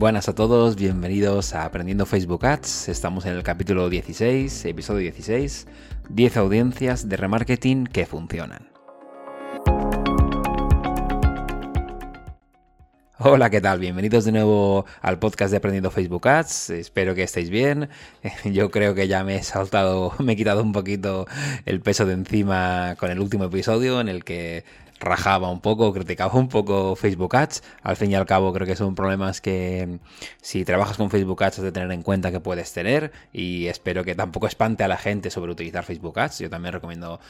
Buenas a todos, bienvenidos a Aprendiendo Facebook Ads. Estamos en el capítulo 16, episodio 16, 10 audiencias de remarketing que funcionan. Hola, ¿qué tal? Bienvenidos de nuevo al podcast de Aprendiendo Facebook Ads. Espero que estéis bien. Yo creo que ya me he saltado, me he quitado un poquito el peso de encima con el último episodio en el que rajaba un poco, criticaba un poco Facebook Ads. Al fin y al cabo creo que son problemas que si trabajas con Facebook Ads has de tener en cuenta que puedes tener y espero que tampoco espante a la gente sobre utilizar Facebook Ads. Yo también recomiendo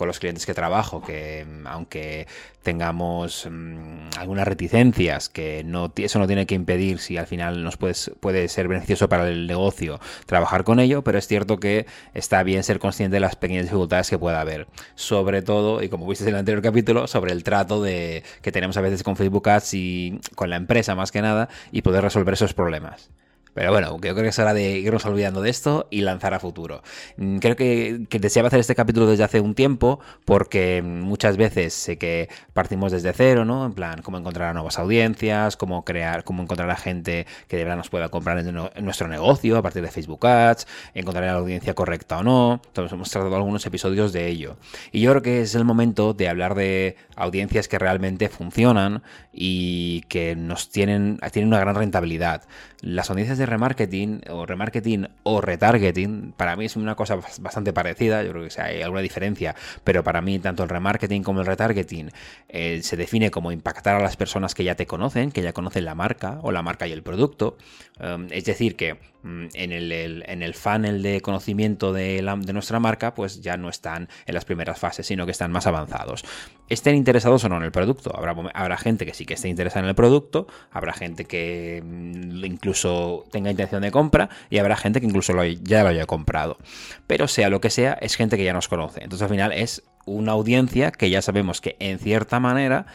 con los clientes que trabajo, que mm, aunque tengamos mm, algunas reticencias, que eso no tiene que impedir si al final nos puede, puede ser beneficioso para el negocio trabajar con ello, pero es cierto que está bien ser consciente de las pequeñas dificultades que pueda haber. Sobre todo, y como viste en el anterior capítulo, sobre el trato de, que tenemos a veces con Facebook Ads y con la empresa más que nada y poder resolver esos problemas. Pero bueno, yo creo que es hora de irnos olvidando de esto y lanzar a futuro. Mm, creo que, deseaba hacer este capítulo desde hace un tiempo porque muchas veces sé que partimos desde cero, ¿no? En plan, cómo encontrar a nuevas audiencias, cómo crear, cómo encontrar a gente que de verdad nos pueda comprar en nuestro negocio a partir de Facebook Ads, encontrar a la audiencia correcta o no. Entonces hemos tratado algunos episodios de ello. Y yo creo que es el momento de hablar de audiencias que realmente funcionan y que nos tienen, tienen una gran rentabilidad. Las audiencias de remarketing o remarketing o retargeting, para mí es una cosa bastante parecida, yo creo que hay alguna diferencia, pero para mí tanto el remarketing como el retargeting eh, se define como impactar a las personas que ya te conocen, que ya conocen la marca o la marca y el producto. Um, es decir, que mm, en el, en el funnel de conocimiento de, de nuestra marca, pues ya no están en las primeras fases, sino que están más avanzados. Estén interesados o no en el producto. Habrá, habrá gente que sí que esté interesada en el producto, habrá gente que mm, incluso tenga intención de compra y habrá gente que incluso ya lo haya comprado. Pero sea lo que sea, es gente que ya nos conoce. Entonces al final es una audiencia que ya sabemos que en cierta manera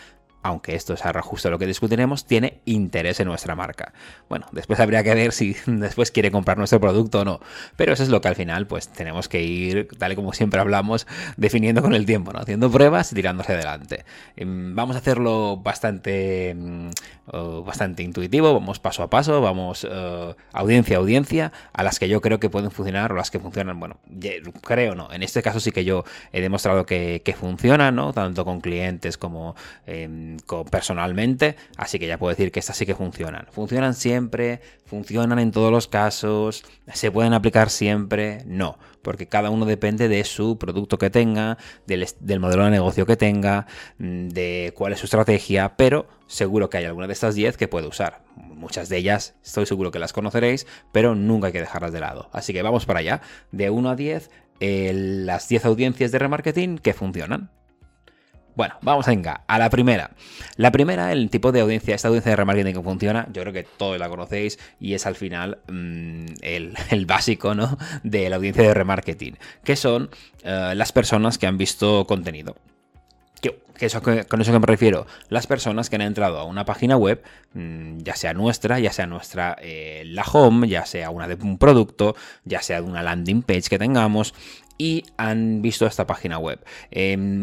aunque esto es ahora justo lo que discutiremos, tiene interés en nuestra marca. Bueno, después habría que ver si después quiere comprar nuestro producto o no, pero eso es lo que al final pues tenemos que ir, tal y como siempre hablamos, definiendo con el tiempo, ¿no? haciendo pruebas y tirándose adelante. Em, vamos a hacerlo bastante, mm, bastante intuitivo, vamos paso a paso, vamos eh, audiencia a audiencia, a las que yo creo que pueden funcionar o las que funcionan, bueno, creo no, en este caso sí que yo he demostrado que, que funcionan, ¿no? tanto con clientes como personalmente, así que ya puedo decir que estas sí que funcionan. Funcionan siempre, funcionan en todos los casos, se pueden aplicar siempre, no, porque cada uno depende de su producto que tenga, del, del modelo de negocio que tenga, mm, de cuál es su estrategia, pero seguro que hay alguna de estas 10 que puede usar. Muchas de ellas estoy seguro que las conoceréis, pero nunca hay que dejarlas de lado. Así que vamos para allá. De 1 a 10, eh, las 10 audiencias de remarketing que funcionan. Bueno, vamos venga, a la primera. La primera, el tipo de audiencia, esta audiencia de remarketing que funciona, yo creo que todos la conocéis y es al final mm, el, básico ¿no? de la audiencia de remarketing, que son eh, las personas que han visto contenido. ¿Qué, eso, ¿Con eso que me refiero? Las personas que han entrado a una página web, mm, ya sea nuestra, ya sea nuestra, eh, la home, ya sea una de un producto, ya sea de una landing page que tengamos, y han visto esta página web.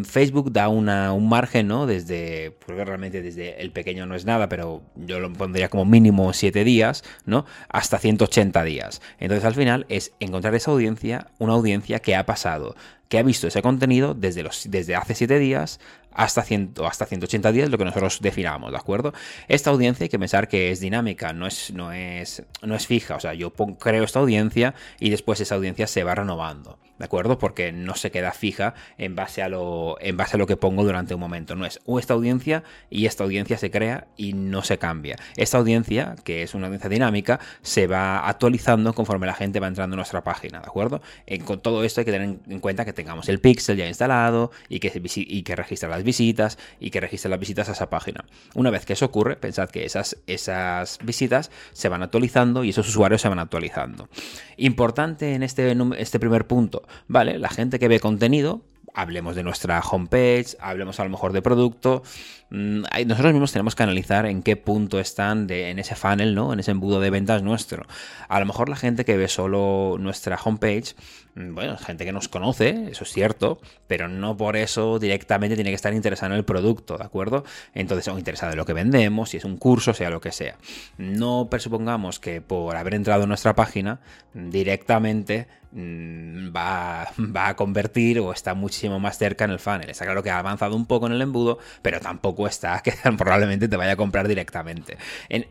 Facebook da una, un margen, ¿no? Desde, porque realmente desde el pequeño no es nada, pero yo lo pondría como mínimo 7 días, ¿no? Hasta 180 días. Entonces al final es encontrar esa audiencia, una audiencia que ha pasado, que ha visto ese contenido desde, los, desde hace 7 días hasta, 100, hasta 180 días, lo que nosotros definamos, ¿de acuerdo? Esta audiencia hay que pensar que es dinámica, no es, no es, no es fija, o sea, yo creo esta audiencia y después esa audiencia se va renovando. ¿De acuerdo? Porque no se queda fija en base a lo, en base a lo que pongo durante un momento. No es o esta audiencia y esta audiencia se crea y no se cambia. Esta audiencia, que es una audiencia dinámica, se va actualizando conforme la gente va entrando en nuestra página, ¿de acuerdo? con todo esto hay que tener en cuenta que tengamos el pixel ya instalado y que, y que registre las visitas y que registre las visitas a esa página. Una vez que eso ocurre, pensad que esas, esas visitas se van actualizando y esos usuarios se van actualizando. Importante en este, este primer punto, ¿vale? La gente que ve contenido hablemos de nuestra homepage, hablemos a lo mejor de producto. Mm, nosotros mismos tenemos que analizar en qué punto están en ese funnel, ¿no? En ese embudo de ventas nuestro. A lo mejor la gente que ve solo nuestra homepage, mm, bueno, gente que nos conoce, eso es cierto, pero no por eso directamente tiene que estar interesado en el producto, ¿de acuerdo? Entonces, o interesado en lo que vendemos, si es un curso, sea lo que sea. No presupongamos que por haber entrado en nuestra página directamente va, va, a convertir o está muchísimo más cerca en el funnel. Está claro que ha avanzado un poco en el embudo, pero tampoco está que probablemente te vaya a comprar directamente.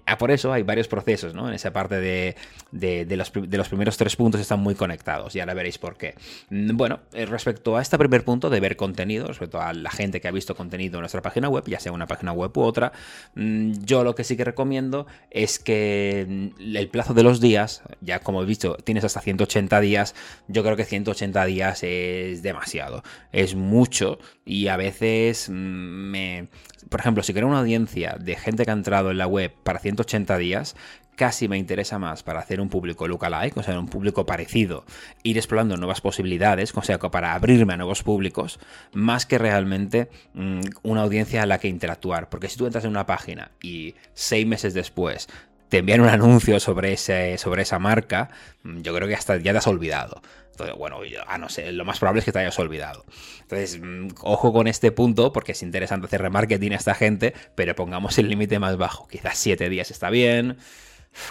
Ah, por eso hay varios procesos, ¿no? En esa parte de, de, los, de, los, primeros tres puntos están muy conectados y ahora veréis por qué. Mm, bueno, eh, respecto a este primer punto de ver contenido, respecto a la gente que ha visto contenido en nuestra página web, ya sea una página web u otra, mm, yo lo que sí que recomiendo es que el plazo de los días, ya como he visto, tienes hasta 180 días, yo creo que 180 días es demasiado, es mucho y a veces mm, me... Por ejemplo, si quiero una audiencia de gente que ha entrado en la web para 180 días, casi me interesa más para hacer un público lookalike, o sea, un público parecido, ir explorando nuevas posibilidades, o sea, para abrirme a nuevos públicos, más que realmente mm, una audiencia a la que interactuar. Porque si tú entras en una página y seis meses después te envían un anuncio sobre, ese, sobre esa marca, mm, yo creo que hasta ya te has olvidado. Entonces, bueno, ah, no sé, lo más probable es que te hayas olvidado. Entonces, mm, ojo con este punto, porque es interesante hacer remarketing a esta gente, pero pongamos el límite más bajo. Quizás 7 días está bien.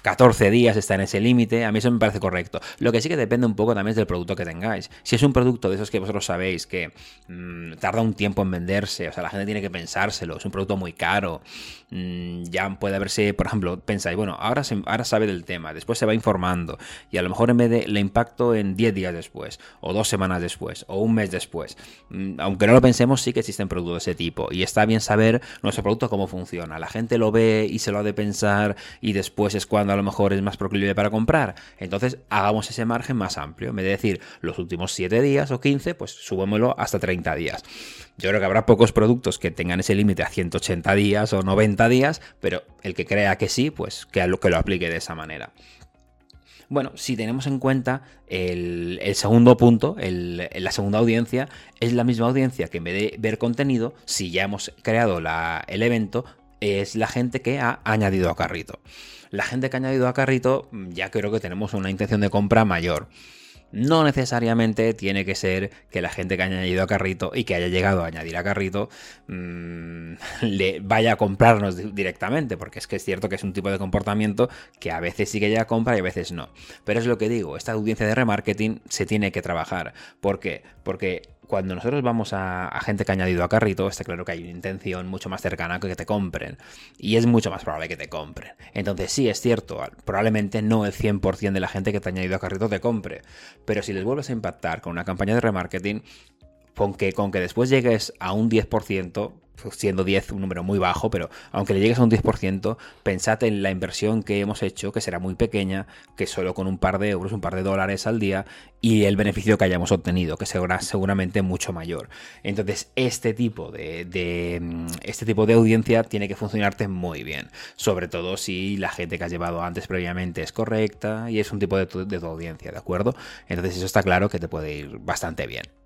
14 días está en ese límite, a mí eso me parece correcto. Lo que sí que depende un poco también del producto que tengáis. Si es un producto de esos que vosotros sabéis que mm, tarda un tiempo en venderse, o sea, la gente tiene que pensárselo, es un producto muy caro, mm, ya puede haberse, por ejemplo, pensáis, bueno, ahora, ahora sabe del tema, después se va informando y a lo mejor en vez de le impacto en 10 días después, o dos semanas después, o un mes después. Mm, aunque no lo pensemos, sí que existen productos de ese tipo y está bien saber nuestro producto cómo funciona. La gente lo ve y se lo ha de pensar y después es cuando a lo mejor es más proclive para comprar. Entonces hagamos ese margen más amplio. En vez de decir los últimos 7 días o 15, pues subámoslo hasta 30 días. Yo creo que habrá pocos productos que tengan ese límite a 180 días o 90 días, pero el que crea que sí, pues que lo, que lo aplique de esa manera. Bueno, si tenemos en cuenta el, segundo punto, la segunda audiencia, es la misma audiencia que en vez de ver contenido, si ya hemos creado el evento, es la gente que ha añadido a carrito. La gente que ha añadido a carrito mm, ya creo que tenemos una intención de compra mayor. No necesariamente tiene que ser que la gente que ha añadido a carrito y que haya llegado a añadir a carrito mmm, le vaya a comprarnos directamente, porque es que es cierto que es un tipo de comportamiento que a veces sí que llega a compra y a veces no. Pero es lo que digo, esta audiencia de remarketing se tiene que trabajar. ¿Por qué? Porque cuando nosotros vamos a, gente que ha añadido a carrito, está claro que hay una intención mucho más cercana que te compren. Y es mucho más probable que te compren. Entonces sí, es cierto, probablemente no el 100% de la gente que te ha añadido a carrito te compre. Pero si les vuelves a impactar con una campaña de remarketing, con que, con que después llegues a un 10%, siendo 10 un número muy bajo, pero aunque le llegues a un 10%, pensad en la inversión que hemos hecho, que será muy pequeña, que solo con un par de euros, un par de dólares al día, y el beneficio que hayamos obtenido, que será seguramente mucho mayor. Entonces, este tipo de, este tipo de audiencia tiene que funcionarte muy bien, sobre todo si la gente que has llevado antes previamente es correcta y es un tipo de de tu audiencia, ¿de acuerdo? Entonces, eso está claro que te puede ir bastante bien.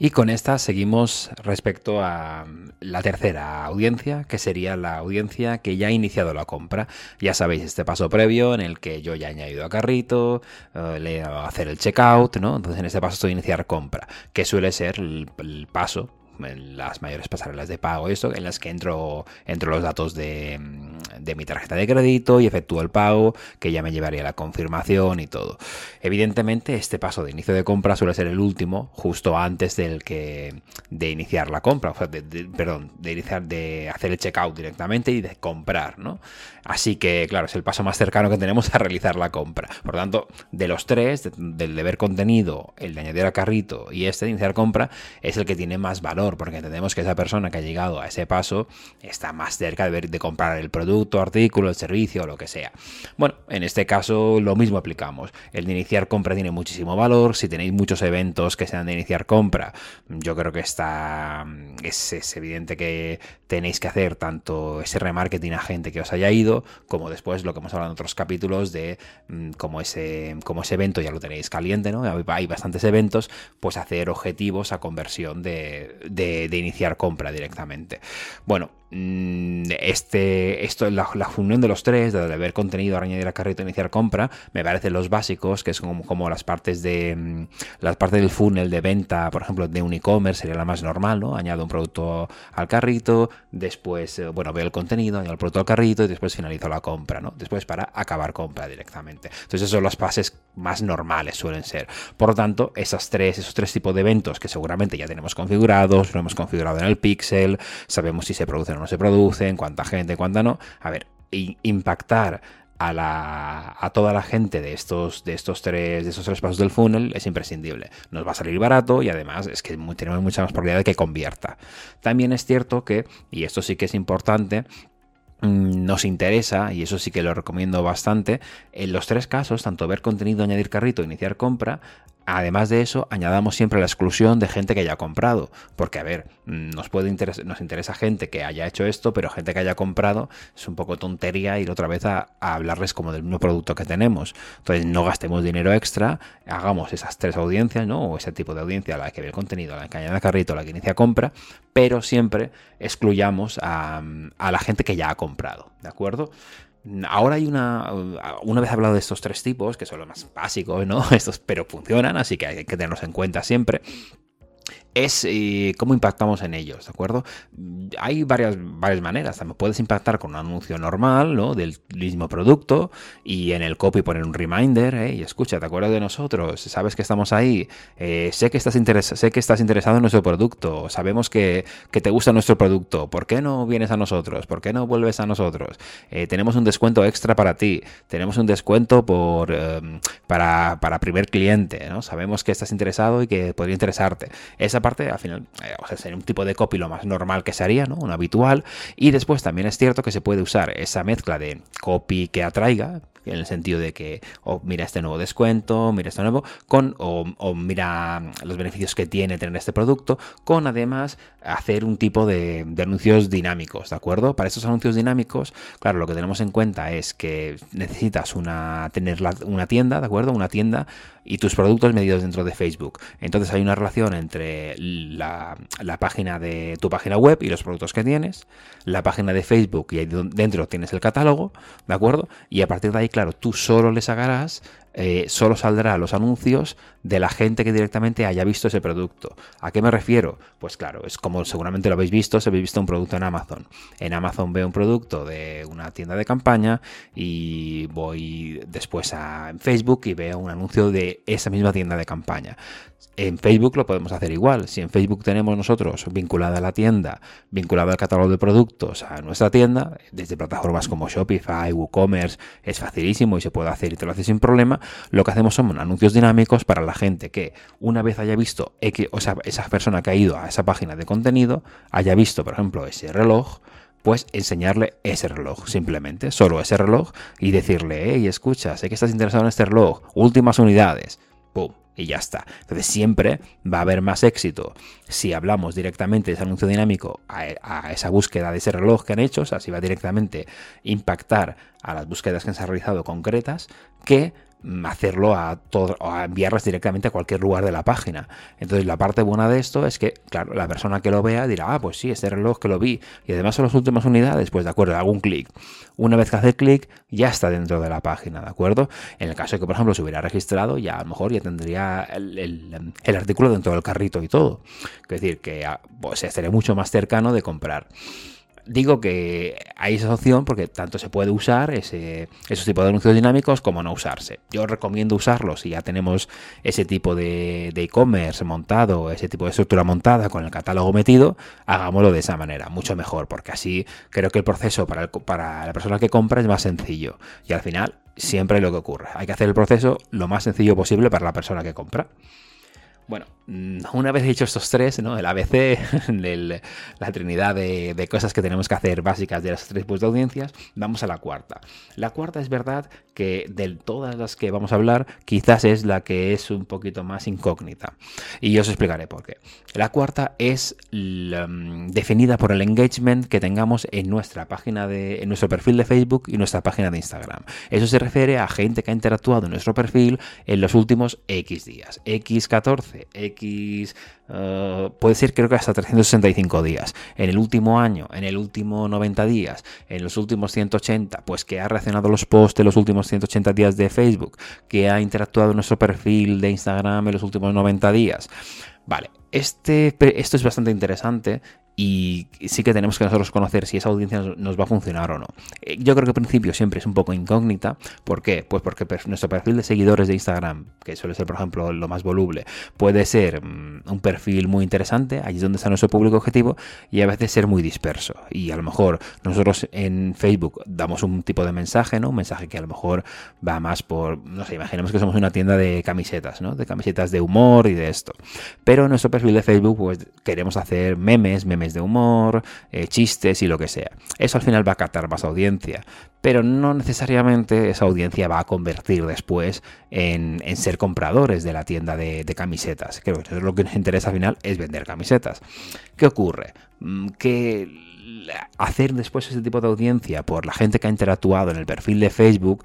Y con esta seguimos respecto a la tercera audiencia, que sería la audiencia que ya ha iniciado la compra. Ya sabéis este paso previo en el que yo ya he añadido a carrito, eh, le he dado hacer el checkout, ¿no? Entonces en este paso estoy a iniciar compra, que suele ser el paso las mayores pasarelas de pago, esto, en las que entro, entro los datos de, de, mi tarjeta de crédito y efectúo el pago, que ya me llevaría la confirmación y todo. Evidentemente, este paso de inicio de compra suele ser el último, justo antes del que de iniciar la compra, o sea, de, perdón, de iniciar de hacer el checkout directamente y de comprar, ¿no? Así que, claro, es el paso más cercano que tenemos a realizar la compra. Por lo tanto, de los tres, del de ver contenido, el de añadir a carrito y este de iniciar compra, es el que tiene más valor porque entendemos que esa persona que ha llegado a ese paso está más cerca de, ver, de comprar el producto, artículo, el servicio o lo que sea. Bueno, en este caso lo mismo aplicamos. El de iniciar compra tiene muchísimo valor. Si tenéis muchos eventos que sean de iniciar compra, yo creo que está es, evidente que tenéis que hacer tanto ese remarketing a gente que os haya ido, como después lo que hemos hablado en otros capítulos de mm, como ese, como ese evento ya lo tenéis caliente, ¿no? Hay bastantes eventos, pues hacer objetivos a conversión de, de iniciar compra directamente. Bueno, este, esto, la, la unión de los tres, de ver contenido, añadir al carrito, iniciar compra, me parecen los básicos, que son como, las partes de mm, las partes del funnel de venta, por ejemplo, de un e-commerce sería la más normal, ¿no? Añado un producto al carrito, después, eh, bueno, veo el contenido, añado el producto al carrito y después finalizo la compra, ¿no? Después para acabar compra directamente. Entonces, esos son los pases más normales suelen ser. Por lo tanto, esas tres, esos tres tipos de eventos que seguramente ya tenemos configurados, lo hemos configurado en el pixel, sabemos si se producen no se producen, cuánta gente, cuánta no. A ver, impactar a, la, a toda la gente de estos, de estos tres, de estos tres pasos del funnel es imprescindible. Nos va a salir barato y además es que tenemos mucha más probabilidad de que convierta. También es cierto que, y esto sí que es importante, mm, nos interesa, y eso sí que lo recomiendo bastante, en los tres casos, tanto ver contenido, añadir carrito, iniciar compra, Además de eso, añadamos siempre la exclusión de gente que haya comprado. Porque, a ver, nos puede interesa gente que haya hecho esto, pero gente que haya comprado es un poco tontería ir otra vez a, hablarles como del mismo producto que tenemos. Entonces, no gastemos dinero extra, hagamos esas tres audiencias, ¿no? O ese tipo de audiencia, la que ve el contenido, la que añade carrito, la que inicia compra, pero siempre excluyamos a la gente que ya ha comprado, ¿de acuerdo? Ahora hay una. Una vez hablado de estos tres tipos, que son los más básicos, ¿no? Estos, pero funcionan, así que hay que tenerlos en cuenta siempre es eh, cómo impactamos en ellos, ¿de acuerdo? Hay varias, varias maneras. También puedes impactar con un anuncio normal, ¿no? Del mismo producto y en el copy poner un reminder, ¿eh? Y escucha, ¿te acuerdas de nosotros? ¿Sabes que estamos ahí? Eh, sé, que estás sé que estás interesado en nuestro producto. Sabemos que, te gusta nuestro producto. ¿Por qué no vienes a nosotros? ¿Por qué no vuelves a nosotros? Tenemos un descuento extra para ti. Tenemos un descuento por, em, para, para primer cliente, ¿no? Sabemos que estás interesado y que podría interesarte. Esa parte, al final, eh, o sea, sería un tipo de copy lo más normal que se haría, ¿no? Un habitual. Y después también es cierto que se puede usar esa mezcla de copy que atraiga, en el sentido de que, o mira este nuevo descuento, mira este nuevo, con, o, mira los beneficios que tiene tener este producto, con además hacer un tipo de, anuncios dinámicos, ¿de acuerdo? Para estos anuncios dinámicos, claro, lo que tenemos en cuenta es que necesitas una, tener una tienda, ¿de acuerdo? Una tienda y tus productos medidos dentro de Facebook. Entonces hay una relación entre la, la, página de tu página web y los productos que tienes, la página de Facebook y ahí dentro tienes el catálogo, ¿de acuerdo? Y a partir de ahí, claro, tú solo le sacarás eh, solo saldrá los anuncios de la gente que directamente haya visto ese producto. ¿A qué me refiero? Pues claro, es como seguramente lo habéis visto, si habéis visto un producto en Amazon. En Amazon veo un producto de una tienda de campaña y voy después a Facebook y veo un anuncio de esa misma tienda de campaña. En Facebook lo podemos hacer igual. Si en Facebook tenemos nosotros vinculada a la tienda, vinculada al catálogo de productos a nuestra tienda, desde plataformas como Shopify, WooCommerce, es facilísimo y se puede hacer y te lo hace sin problema. Lo que hacemos son anuncios dinámicos para la gente que una vez haya visto, o sea, esa persona que ha ido a esa página de contenido, haya visto, por ejemplo, ese reloj, pues enseñarle ese reloj, simplemente, solo ese reloj, y decirle, hey, escucha, sé que estás interesado en este reloj, últimas unidades, ¡pum! y ya está. Entonces siempre va a haber más éxito si hablamos directamente de ese anuncio dinámico a, esa búsqueda de ese reloj que han hecho, o sea, si va directamente impactar a las búsquedas que se han realizado concretas, que hacerlo a todo, a enviarlas directamente a cualquier lugar de la página. Entonces la parte buena de esto es que, claro, la persona que lo vea dirá, ah, pues sí, este reloj que lo vi, y además son las últimas unidades, pues de acuerdo, hago un clic. Una vez que hace clic, ya está dentro de la página, ¿de acuerdo? En el caso de que, por ejemplo, se hubiera registrado, ya a lo mejor ya tendría el, artículo dentro del carrito y todo. Es decir, que ah, pues, estaría mucho más cercano de comprar digo que hay esa opción porque tanto se puede usar ese, esos tipos de anuncios dinámicos como no usarse. Yo recomiendo usarlos si ya tenemos ese tipo de e-commerce montado, ese tipo de estructura montada con el catálogo metido, hagámoslo de esa manera, mucho mejor, porque así creo que el proceso para, para la persona que compra es más sencillo y al final siempre lo que ocurre. Hay que hacer el proceso lo más sencillo posible para la persona que compra. Bueno, mm, una vez dicho estos tres, ¿no? El ABC, la trinidad de, cosas que tenemos que hacer básicas de las tres de audiencias, vamos a la cuarta. La cuarta es verdad que de todas las que vamos a hablar, quizás es la que es un poquito más incógnita. Y yo os explicaré por qué. La cuarta es mm, definida por el engagement que tengamos en nuestra página de, en nuestro perfil de Facebook y nuestra página de Instagram. Eso se refiere a gente que ha interactuado en nuestro perfil en los últimos X días. X14 X, eh, puede ser creo que hasta 365 días. En el último año, en el último 90 días, en los últimos 180, pues que ha reaccionado los posts de los últimos 180 días de Facebook, que ha interactuado en nuestro perfil de Instagram en los últimos 90 días. Vale, este, esto es bastante interesante y sí que tenemos que nosotros conocer si esa audiencia nos va a funcionar o no. Eh, yo creo que al principio siempre es un poco incógnita. ¿Por qué? Pues porque nuestro perfil de seguidores de Instagram, que suele ser por ejemplo lo más voluble, puede ser mm, un perfil muy interesante, allí es donde está nuestro público objetivo, y a veces ser muy disperso. Y a lo mejor nosotros en Facebook damos un tipo de mensaje, ¿no? Un mensaje que a lo mejor va más por, no sé, imaginemos que somos una tienda de camisetas, ¿no? De camisetas de humor y de esto. Pero nuestro perfil de Facebook pues queremos hacer memes, memes de humor, eh, chistes y lo que sea. Eso al final va a captar más audiencia, pero no necesariamente esa audiencia va a convertir después en, ser compradores de la tienda de, camisetas. Creo que lo que nos interesa al final es vender camisetas. ¿Qué ocurre? Mm, que hacer después ese tipo de audiencia por la gente que ha interactuado en el perfil de Facebook,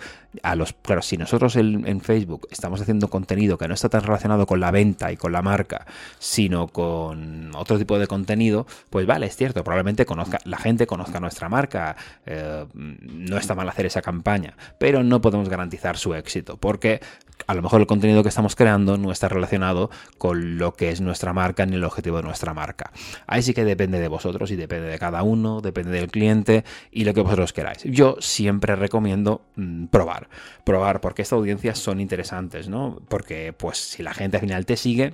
claro, si nosotros en, Facebook estamos haciendo contenido que no está tan relacionado con la venta y con la marca, sino con otro tipo de contenido, pues vale, es cierto, probablemente la gente conozca nuestra marca, eh, no está mal hacer esa campaña, pero no podemos garantizar su éxito, porque a lo mejor el contenido que estamos creando no está relacionado con lo que es nuestra marca ni el objetivo de nuestra marca. Ahí sí que depende de vosotros y depende de cada uno, depende del cliente y lo que vosotros queráis. Yo siempre recomiendo mm, probar, probar porque estas audiencias son interesantes, ¿no? Porque pues si la gente al final te sigue,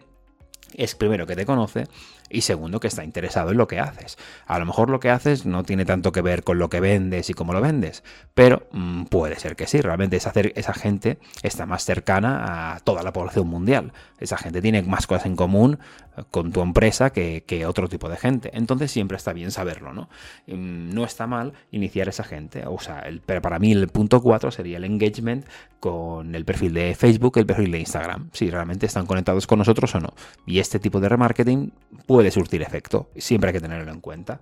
es primero que te conoce y segundo que está interesado en lo que haces. A lo mejor lo que haces no tiene tanto que ver con lo que vendes y cómo lo vendes, pero mm, puede ser que sí, realmente esa, esa gente está más cercana a toda la población mundial. Esa gente tiene más cosas en común eh, con tu empresa que, otro tipo de gente. Entonces siempre está bien saberlo, ¿no? Mm, no está mal iniciar esa gente. O sea, pero para mí el punto 4 sería el engagement con el perfil de Facebook, el perfil de Instagram, si realmente están conectados con nosotros o no. Y este tipo de remarketing puede puede surtir efecto. Siempre hay que tenerlo en cuenta.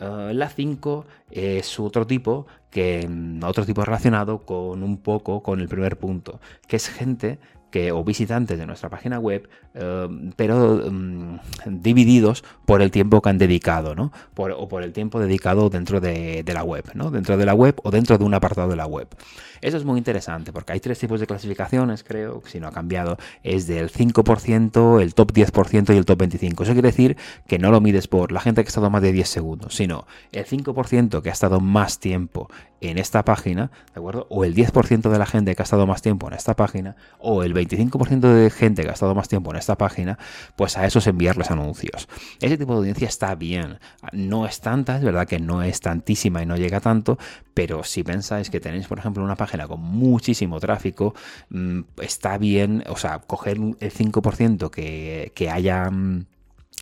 Eh, la 5 es otro tipo que mm, otro tipo relacionado con un poco con el primer punto, que es gente que, o visitantes de nuestra página web, eh, pero mm, divididos por el tiempo que han dedicado, ¿no? o por el tiempo dedicado dentro de, la web, ¿no? Dentro de la web o dentro de un apartado de la web. Eso es muy interesante porque hay tres tipos de clasificaciones, creo, si no ha cambiado, es del 5%, el top 10% y el top 25%. Eso quiere decir que no lo mides por la gente que ha estado más de 10 segundos, sino el 5% que ha estado más tiempo en esta página, ¿de acuerdo? O el 10% de la gente que ha estado más tiempo en esta página, o el 25% de gente que ha estado más tiempo en esta página, pues a esos enviarles anuncios. Ese tipo de audiencia está bien. No es tanta, es verdad que no es tantísima y no llega tanto, pero si pensáis que tenéis, por ejemplo, una página con muchísimo tráfico, mm, está bien, o sea, coger el 5% que, que haya mm,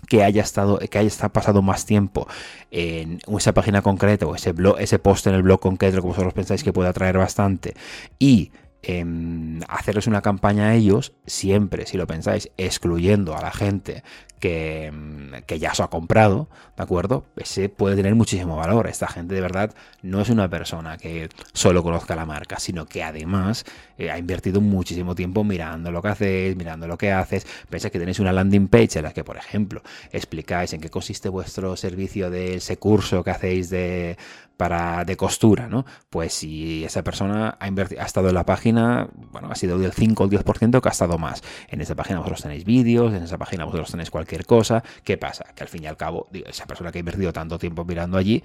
que haya estado, que haya pasado más tiempo en esa página concreta o ese blog, ese post en el blog concreto que vosotros pensáis que puede atraer bastante y hacerles una campaña a ellos, siempre, si lo pensáis, excluyendo a la gente que, que, ya se ha comprado, ¿de acuerdo? Ese puede tener muchísimo valor. Esta gente de verdad no es una persona que solo conozca la marca, sino que además eh, ha invertido muchísimo tiempo mirando lo que hacéis, mirando lo que haces. Pensáis que tenéis una landing page en la que, por ejemplo, explicáis en qué consiste vuestro servicio de ese curso que hacéis de para de costura, ¿no? Pues si esa persona ha, ha estado en la página, bueno, ha sido del 5 o el 10% que ha estado más. En esa página vosotros tenéis vídeos, en esa página vosotros tenéis cualquier cosa. ¿Qué pasa? Que al fin y al cabo, esa persona que ha invertido tanto tiempo mirando allí,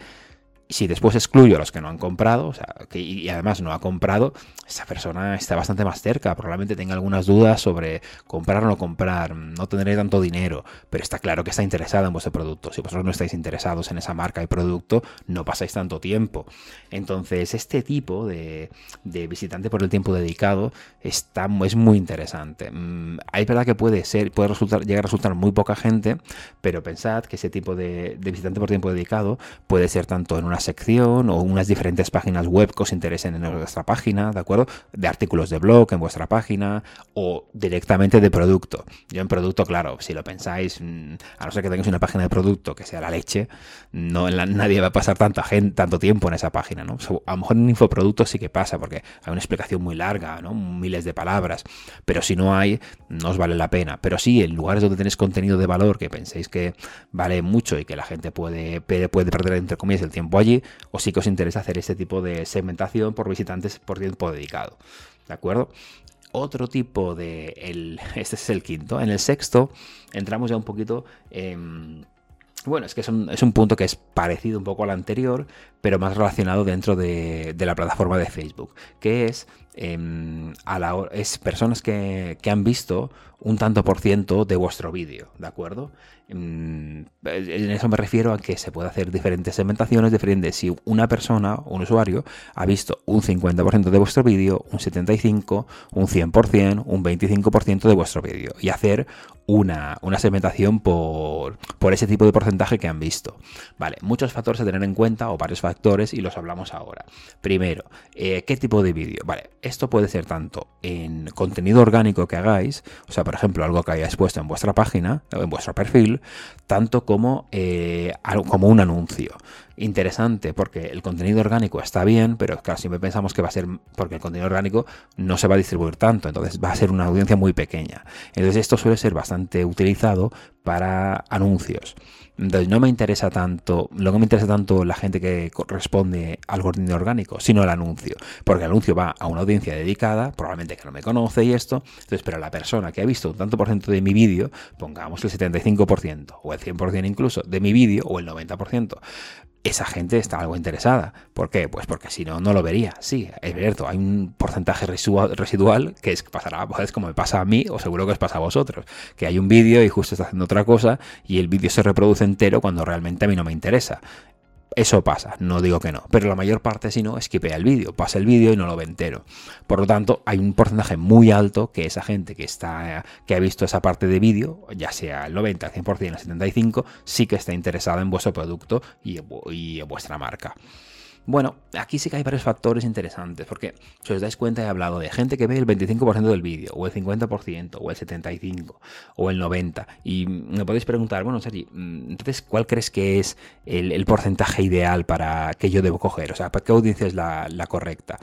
si después excluyo a los que no han comprado, o sea, y además no ha comprado, esa persona está bastante más cerca. Probablemente tenga algunas dudas sobre comprar o no comprar, no tendré tanto dinero, pero está claro que está interesado en vuestro producto. Si vosotros no estáis interesados en esa marca y producto, no pasáis tanto tiempo. Entonces, este tipo de, visitante por el tiempo dedicado está, es muy interesante. Mm, hay verdad que puede ser, puede resultar, llegar a resultar muy poca gente, pero pensad que ese tipo de, de visitante por tiempo dedicado puede ser tanto en una sección o unas diferentes páginas web que os interesen en vuestra página, ¿de acuerdo? De artículos de blog en vuestra página o directamente de producto. Yo en producto, claro, si lo pensáis, mm, a no ser que tengáis una página de producto que sea la leche, no nadie va a pasar tanta gente, tanto tiempo en esa página, ¿no? a lo mejor en infoproducto sí que pasa, porque hay una explicación muy larga, ¿no? Miles de palabras. Pero si no hay, no os vale la pena. Pero sí, en lugares donde tenéis contenido de valor que penséis que vale mucho y que la gente puede, puede perder entre comillas el tiempo allí, o sí que os interesa hacer este tipo de segmentación por visitantes por tiempo dedicado. ¿De acuerdo? Otro tipo de... El, este es el quinto. En el sexto entramos ya un poquito... en bueno, es que es un, punto que es parecido un poco al anterior, pero más relacionado dentro de, la plataforma de Facebook, que es, em, a la, es personas que, que, han visto un tanto por ciento de vuestro vídeo, ¿de acuerdo? Mm, en eso me refiero a que se puede hacer diferentes segmentaciones diferentes. Si una persona, un usuario, ha visto un 50% de vuestro vídeo, un 75%, un 100%, un 25% de vuestro vídeo y hacer una, una segmentación por, por, ese tipo de porcentaje que han visto. Vale, muchos factores a tener en cuenta o varios factores y los hablamos ahora. Primero, eh, ¿qué tipo de vídeo? Vale, esto puede ser tanto en contenido orgánico que hagáis, o sea, por ejemplo, algo que hayáis puesto en vuestra página o en vuestro perfil, tanto como, eh, como un anuncio. Interesante, porque el contenido orgánico está bien, pero claro, siempre pensamos que va a ser, porque el contenido orgánico no se va a distribuir tanto, entonces va a ser una audiencia muy pequeña. Entonces esto suele ser bastante utilizado para anuncios. Entonces no me interesa tanto, lo me interesa tanto la gente que corresponde al contenido orgánico, sino el anuncio. Porque el anuncio va a una audiencia dedicada, probablemente que no me conoce y esto. Entonces, pero la persona que ha visto un tanto por ciento de mi vídeo, pongamos el 75% o el 100% incluso de mi vídeo o el 90%, esa gente está algo interesada. ¿Por qué? Pues porque si no, no lo vería. Sí, es cierto, hay un porcentaje residual que es, pasará, pues como me pasa a mí, o seguro que os pasa a vosotros, que hay un vídeo y justo está haciendo otra cosa y el vídeo se reproduce entero cuando realmente a mí no me interesa. Eso pasa, no digo que no, pero la mayor parte si no, esquipea el vídeo, pasa el vídeo y no lo ve entero. Por lo tanto, hay un porcentaje muy alto que esa gente que está que ha visto esa parte de vídeo, ya sea el 90, el 100%, el 75, sí que está interesada en vuestro producto y en vuestra marca. Bueno, aquí sí que hay varios factores interesantes, porque si os dais cuenta he hablado de gente que ve el 25% del vídeo, o el 50%, o el 75%, o el 90%, y me podéis preguntar, bueno, Sergi, mm, entonces, ¿cuál crees que es el, porcentaje ideal para que yo debo coger? O sea, ¿para qué audiencia es la, la correcta?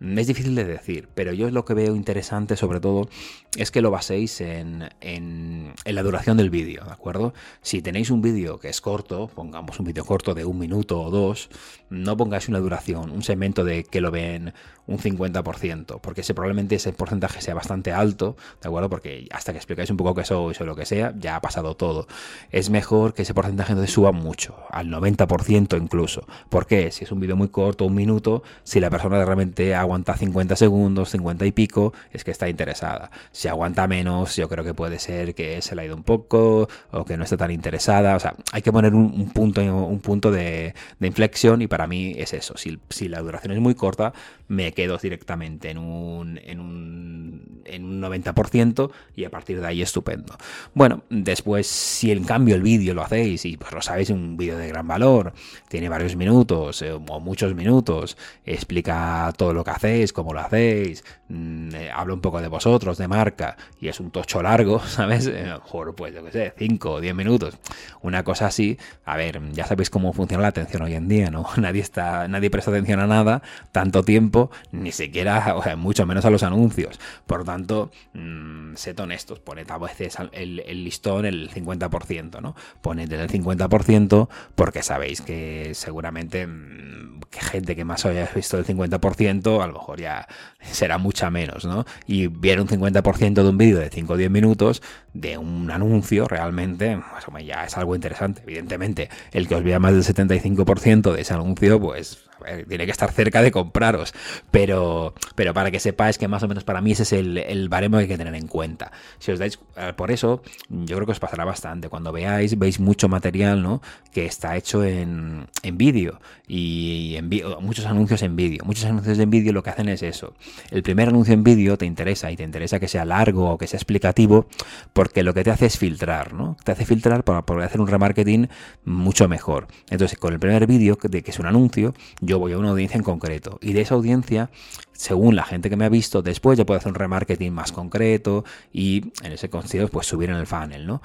Es difícil de decir, pero yo lo que veo interesante sobre todo es que lo baséis en, en, la duración del vídeo, ¿de acuerdo? Si tenéis un vídeo que es corto, pongamos un vídeo corto de un minuto o dos, no pongáis una duración, un segmento de que lo ven un 50%, porque ese, probablemente ese porcentaje sea bastante alto, ¿de acuerdo? Porque hasta que explicáis un poco qué sois o lo que sea, ya ha pasado todo. Es mejor que ese porcentaje entonces suba mucho, al 90% incluso. ¿Por qué? Si es un vídeo muy corto, un minuto, si la persona realmente aguanta 50 segundos, 50 y pico, es que está interesada. Si aguanta menos, yo creo que puede ser que se le ha ido un poco o que no está tan interesada. O sea, hay que poner un, punto, un punto de, inflexión y para mí es eso. Si, si la duración es muy corta, me quedo directamente en un, en un, en un 90% y a partir de ahí estupendo. Bueno, después si en cambio el vídeo lo hacéis y pues lo sabéis, un vídeo de gran valor, tiene varios minutos eh, o muchos minutos, explica todo lo que hacéis, cómo lo hacéis, mm, eh, habla un poco de vosotros, de marca y es un tocho largo, ¿sabes? Eh, mejor pues yo qué sé, 5 o 10 minutos, una cosa así, a ver, ya sabéis cómo funciona la atención hoy en día, ¿no? Nadie está, nadie presta atención a nada tanto tiempo ni siquiera, o sea, mucho menos a los anuncios. Por tanto, mmm, sed honestos, poned a veces el, listón el 50%, ¿no? Poned el 50% porque sabéis que seguramente mmm, que gente que más haya visto el 50%, a lo mejor ya será mucha menos, ¿no? Y viene un 50% de un vídeo de 5 o 10 minutos de un anuncio, realmente, pues, ya es algo interesante. Evidentemente, el que os vea más del 75% de ese anuncio, pues tiene que estar cerca de compraros. Pero, pero para que sepáis que más o menos para mí ese es el, el baremo que hay que tener en cuenta. Si os dais, eh, por eso, yo creo que os pasará bastante. Cuando veáis, veis mucho material, ¿no? Que está hecho en, en vídeo y en muchos anuncios en vídeo. Muchos anuncios en vídeo lo que hacen es eso. El primer anuncio en vídeo te interesa y te interesa que sea largo o que sea explicativo porque lo que te hace es filtrar, ¿no? Te hace filtrar para poder hacer un remarketing mucho mejor. Entonces, con el primer vídeo, de que es un anuncio, yo voy a una audiencia en concreto. Y de esa audiencia, según la gente que me ha visto, después yo puedo hacer un remarketing más concreto y en ese sentido, pues subir en el funnel, ¿no?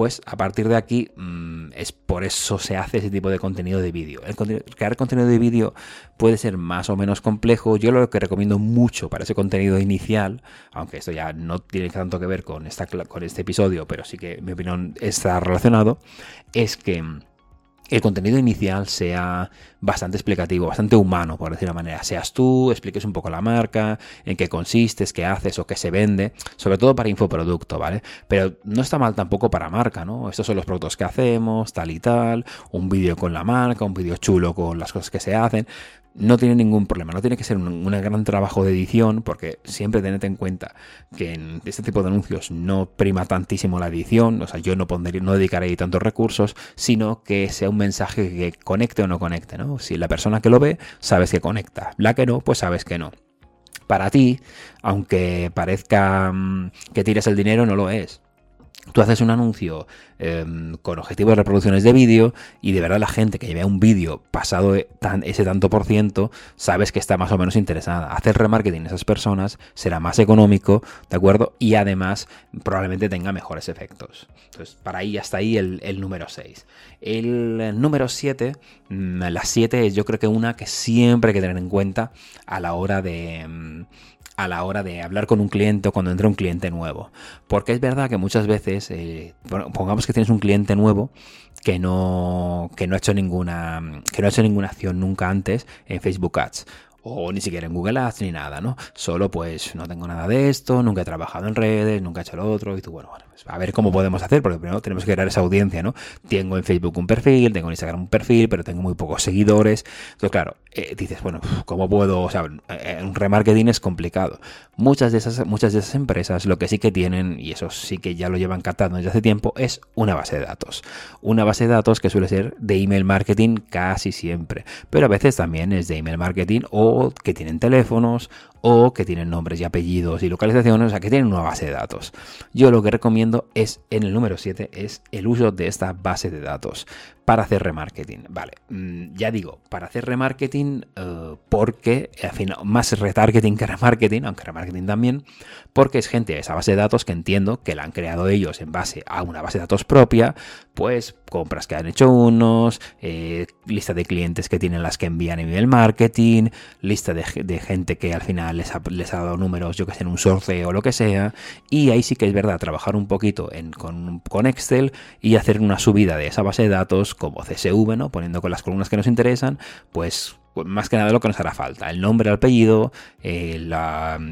pues a partir de aquí mmm, es por eso se hace ese tipo de contenido de vídeo. crear contenido de vídeo puede ser más o menos complejo. Yo lo que recomiendo mucho para ese contenido inicial, aunque esto ya no tiene tanto que ver con, esta, con este episodio, pero sí que mi opinión está relacionado, es que el contenido inicial sea bastante explicativo, bastante humano, por decir de una manera. Seas tú, expliques un poco la marca, en qué consistes, qué haces o qué se vende, sobre todo para infoproducto, ¿vale? Pero no está mal tampoco para marca, ¿no? Estos son los productos que hacemos, tal y tal, un vídeo con la marca, un vídeo chulo con las cosas que se hacen no tiene ningún problema, no tiene que ser un, gran trabajo de edición, porque siempre tened en cuenta que en este tipo de anuncios no prima tantísimo la edición, o sea, yo no pondré, no dedicaré tantos recursos, sino que sea un mensaje que conecte o no conecte, ¿no? Si la persona que lo ve, sabes que conecta, la que no, pues sabes que no. Para ti, aunque parezca mm, que tires el dinero, no lo es. Tú haces un anuncio Em, con objetivos de reproducciones de vídeo y de verdad la gente que vea un vídeo pasado ese tanto por ciento, sabes que está más o menos interesada. Hacer remarketing a esas personas será más económico, ¿de acuerdo? Y además probablemente tenga mejores efectos. Entonces, para ahí hasta ahí el, número 6. El número 7, mm, la 7 es yo creo que una que siempre hay que tener en cuenta a la hora de mm, a la hora de hablar con un cliente o cuando entra un cliente nuevo. Porque es verdad que muchas veces, eh, pongamos que tienes un cliente nuevo que no, que no ha hecho ninguna, que no ha hecho ninguna acción nunca antes en Facebook Ads o ni siquiera en Google Ads ni nada, ¿no? Solo pues no tengo nada de esto, nunca he trabajado en redes, nunca he hecho lo otro y tú, bueno, bueno, a ver cómo podemos hacer, porque primero tenemos que crear esa audiencia, ¿no? Tengo en Facebook un perfil, tengo en Instagram un perfil, pero tengo muy pocos seguidores. Entonces, claro, eh, dices, bueno, ¿cómo puedo? O sea, eh, un remarketing es complicado. Muchas de esas, muchas de esas empresas lo que sí que tienen, y eso sí que ya lo llevan captando desde hace tiempo, es una base de datos. Una base de datos que suele ser de email marketing casi siempre, pero a veces también es de email marketing o que tienen teléfonos o que tienen nombres y apellidos y localizaciones, o sea, que tienen una base de datos. Yo lo que recomiendo es, en el número 7, es el uso de esta base de datos para hacer remarketing. Vale, mm, ya digo, para hacer remarketing, uh, porque al final, más retargeting que remarketing, aunque remarketing también, porque es gente de esa base de datos que entiendo que la han creado ellos en base a una base de datos propia, pues compras que han hecho unos, eh, lista de clientes que tienen las que envían email marketing, lista de, gente que al final les ha, dado números, yo que sé, en un sorteo o lo que sea, y ahí sí que es verdad, trabajar un poquito en, con Excel y hacer una subida de esa base de datos como CSV, ¿no? Poniendo con las columnas que nos interesan, pues pues, más que nada lo que nos hará falta. El nombre, el apellido, el,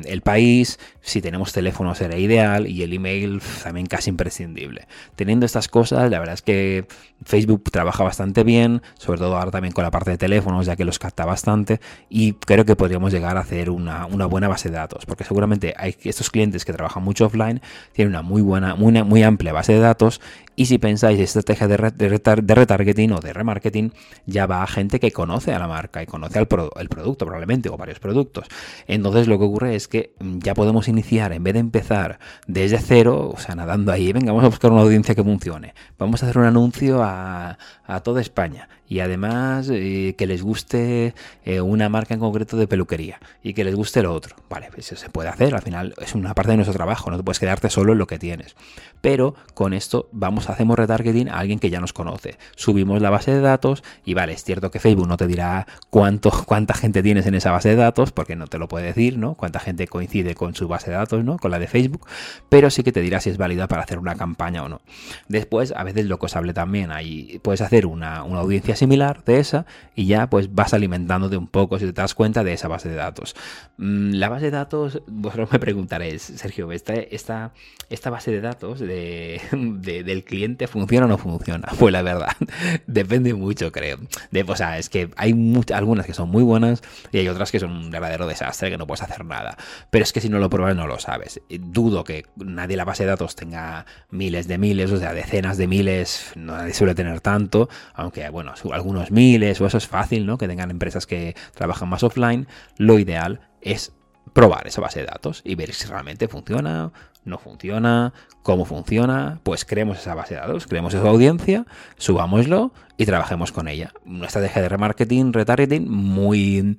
el, país, si tenemos teléfono será ideal y el email también casi imprescindible. Teniendo estas cosas, la verdad es que Facebook trabaja bastante bien, sobre todo ahora también con la parte de teléfonos, ya que los capta bastante y creo que podríamos llegar a hacer una, una buena base de datos, porque seguramente hay estos clientes que trabajan mucho offline, tienen una muy buena, muy, muy amplia base de datos y si pensáis estrategia de, retargeting o de remarketing, ya va a gente que conoce a la marca conoce al el producto probablemente o varios productos. Entonces lo que ocurre es que mm, ya podemos iniciar, en vez de empezar desde cero, o sea, nadando ahí, venga, vamos a buscar una audiencia que funcione. Vamos a hacer un anuncio a, a toda España y además eh, que les guste eh, una marca en concreto de peluquería y que les guste lo otro. Vale, eso se puede hacer, al final es una parte de nuestro trabajo, no te puedes quedarte solo en lo que tienes. Pero con esto vamos, hacemos retargeting a alguien que ya nos conoce. Subimos la base de datos y vale, es cierto que Facebook no te dirá cuánto, cuánta gente tienes en esa base de datos, porque no te lo puede decir, ¿no? Cuánta gente coincide con su base de datos, ¿no? Con la de Facebook, pero sí que te dirá si es válida para hacer una campaña o no. Después, a veces lo que os hable también, ahí puedes hacer una, una audiencia similar de esa y ya pues vas alimentándote un poco si te das cuenta de esa base de datos. Mm, la base de datos, vosotros me preguntaréis, Sergio, ¿esta, esta, esta base de datos de, del cliente funciona o no funciona? Pues la verdad, depende mucho, creo. De, o sea, es que hay algunas que son muy buenas y hay otras que son un verdadero desastre, que no puedes hacer nada. Pero es que si no lo pruebas no lo sabes. Dudo que nadie la base de datos tenga miles de miles, o sea, decenas de miles, nadie suele tener tanto, aunque bueno, algunos miles o eso es fácil, ¿no? Que tengan empresas que trabajan más offline. Lo ideal es probar esa base de datos y ver si realmente funciona, no funciona, cómo funciona, pues creemos esa base de datos, creemos esa audiencia, subámoslo y trabajemos con ella. Una estrategia de remarketing, retargeting muy